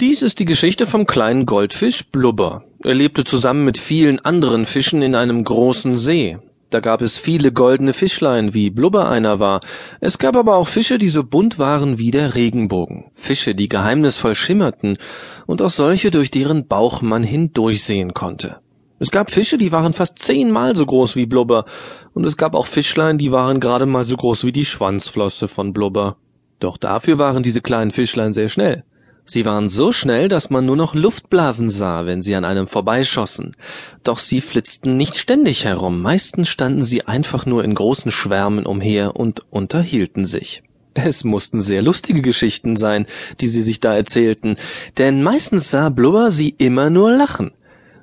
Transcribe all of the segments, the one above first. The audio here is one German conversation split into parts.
Dies ist die Geschichte vom kleinen Goldfisch Blubber. Er lebte zusammen mit vielen anderen Fischen in einem großen See. Da gab es viele goldene Fischlein, wie Blubber einer war. Es gab aber auch Fische, die so bunt waren wie der Regenbogen. Fische, die geheimnisvoll schimmerten und auch solche, durch deren Bauch man hindurchsehen konnte. Es gab Fische, die waren fast zehnmal so groß wie Blubber, und es gab auch Fischlein, die waren gerade mal so groß wie die Schwanzflosse von Blubber. Doch dafür waren diese kleinen Fischlein sehr schnell. Sie waren so schnell, dass man nur noch Luftblasen sah, wenn sie an einem vorbeischossen. Doch sie flitzten nicht ständig herum, meistens standen sie einfach nur in großen Schwärmen umher und unterhielten sich. Es mussten sehr lustige Geschichten sein, die sie sich da erzählten, denn meistens sah Blubber sie immer nur lachen.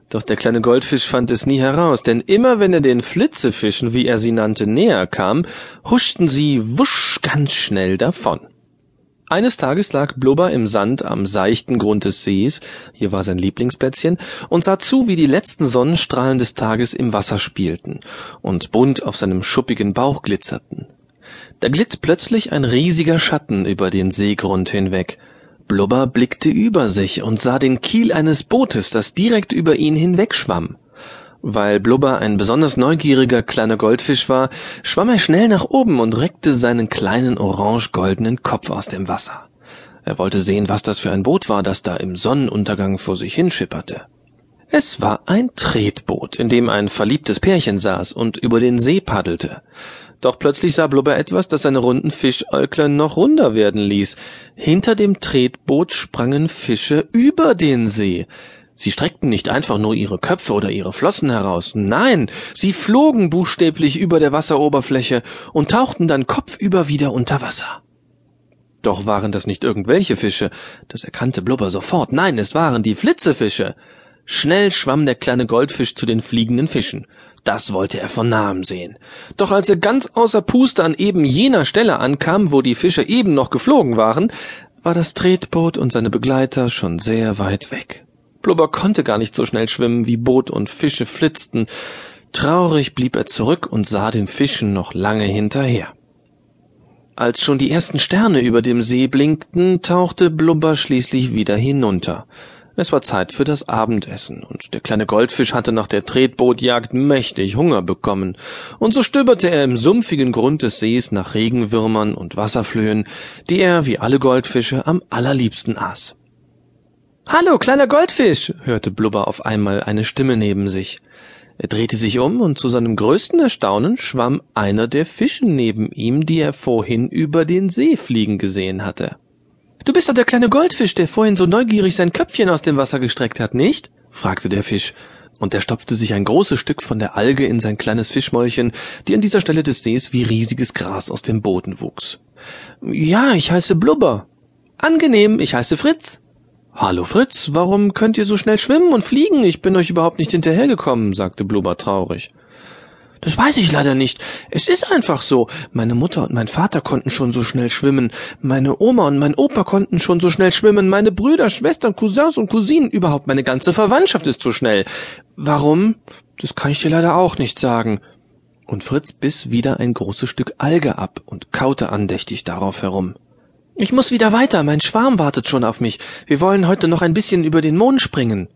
Doch der kleine Goldfisch fand es nie heraus, denn immer wenn er den Flitzefischen, wie er sie nannte, näher kam, huschten sie wusch ganz schnell davon. Eines Tages lag Blubber im Sand am seichten Grund des Sees, hier war sein Lieblingsplätzchen, und sah zu, wie die letzten Sonnenstrahlen des Tages im Wasser spielten und bunt auf seinem schuppigen Bauch glitzerten. Da glitt plötzlich ein riesiger Schatten über den Seegrund hinweg. Blubber blickte über sich und sah den Kiel eines Bootes, das direkt über ihn hinwegschwamm. Weil Blubber ein besonders neugieriger kleiner Goldfisch war, schwamm er schnell nach oben und reckte seinen kleinen orange-goldenen Kopf aus dem Wasser. Er wollte sehen, was das für ein Boot war, das da im Sonnenuntergang vor sich hinschipperte. Es war ein Tretboot, in dem ein verliebtes Pärchen saß und über den See paddelte. Doch plötzlich sah Blubber etwas, das seine runden Fischäuglein noch runder werden ließ. Hinter dem Tretboot sprangen Fische über den See. Sie streckten nicht einfach nur ihre Köpfe oder ihre Flossen heraus, nein, sie flogen buchstäblich über der Wasseroberfläche und tauchten dann kopfüber wieder unter Wasser. Doch waren das nicht irgendwelche Fische, das erkannte Blubber sofort, nein, es waren die Flitzefische. Schnell schwamm der kleine Goldfisch zu den fliegenden Fischen. Das wollte er von nahem sehen. Doch als er ganz außer Puste an eben jener Stelle ankam, wo die Fische eben noch geflogen waren, war das Tretboot und seine Begleiter schon sehr weit weg. Blubber konnte gar nicht so schnell schwimmen, wie Boot und Fische flitzten. Traurig blieb er zurück und sah den Fischen noch lange hinterher. Als schon die ersten Sterne über dem See blinkten, tauchte Blubber schließlich wieder hinunter. Es war Zeit für das Abendessen, und der kleine Goldfisch hatte nach der Tretbootjagd mächtig Hunger bekommen, und so stöberte er im sumpfigen Grund des Sees nach Regenwürmern und Wasserflöhen, die er, wie alle Goldfische, am allerliebsten aß. Hallo, kleiner Goldfisch, hörte Blubber auf einmal eine Stimme neben sich. Er drehte sich um, und zu seinem größten Erstaunen schwamm einer der Fische neben ihm, die er vorhin über den See fliegen gesehen hatte. Du bist doch der kleine Goldfisch, der vorhin so neugierig sein Köpfchen aus dem Wasser gestreckt hat, nicht? fragte der Fisch, und er stopfte sich ein großes Stück von der Alge in sein kleines Fischmäulchen, die an dieser Stelle des Sees wie riesiges Gras aus dem Boden wuchs. Ja, ich heiße Blubber. Angenehm, ich heiße Fritz. Hallo Fritz, warum könnt ihr so schnell schwimmen und fliegen? Ich bin euch überhaupt nicht hinterhergekommen, sagte Blubber traurig. Das weiß ich leider nicht. Es ist einfach so. Meine Mutter und mein Vater konnten schon so schnell schwimmen. Meine Oma und mein Opa konnten schon so schnell schwimmen. Meine Brüder, Schwestern, Cousins und Cousinen, überhaupt meine ganze Verwandtschaft ist so schnell. Warum? Das kann ich dir leider auch nicht sagen. Und Fritz biss wieder ein großes Stück Alge ab und kaute andächtig darauf herum. Ich muss wieder weiter, mein Schwarm wartet schon auf mich. Wir wollen heute noch ein bisschen über den Mond springen.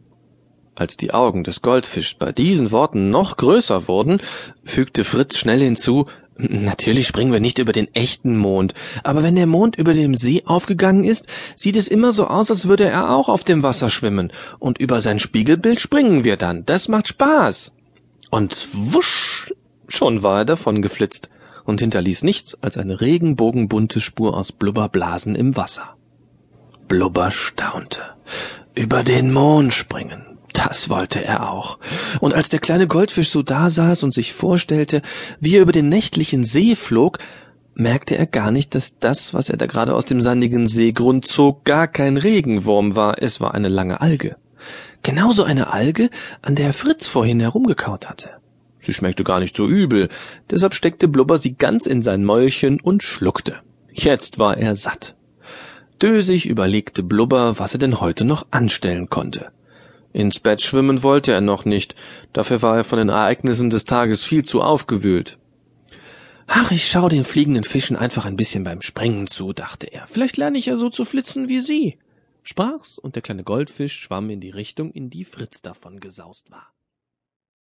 Als die Augen des Goldfischs bei diesen Worten noch größer wurden, fügte Fritz schnell hinzu Natürlich springen wir nicht über den echten Mond, aber wenn der Mond über dem See aufgegangen ist, sieht es immer so aus, als würde er auch auf dem Wasser schwimmen, und über sein Spiegelbild springen wir dann. Das macht Spaß. Und wusch, schon war er davon geflitzt und hinterließ nichts als eine regenbogenbunte Spur aus Blubberblasen im Wasser. Blubber staunte. Über den Mond springen. Das wollte er auch. Und als der kleine Goldfisch so dasaß und sich vorstellte, wie er über den nächtlichen See flog, merkte er gar nicht, dass das, was er da gerade aus dem sandigen Seegrund zog, gar kein Regenwurm war, es war eine lange Alge. Genauso eine Alge, an der Fritz vorhin herumgekaut hatte. Sie schmeckte gar nicht so übel, deshalb steckte Blubber sie ganz in sein Mäulchen und schluckte. Jetzt war er satt. Dösig überlegte Blubber, was er denn heute noch anstellen konnte. Ins Bett schwimmen wollte er noch nicht, dafür war er von den Ereignissen des Tages viel zu aufgewühlt. Ach, ich schau den fliegenden Fischen einfach ein bisschen beim Sprengen zu, dachte er. Vielleicht lerne ich ja so zu flitzen wie sie. sprach's, und der kleine Goldfisch schwamm in die Richtung, in die Fritz davon gesaust war.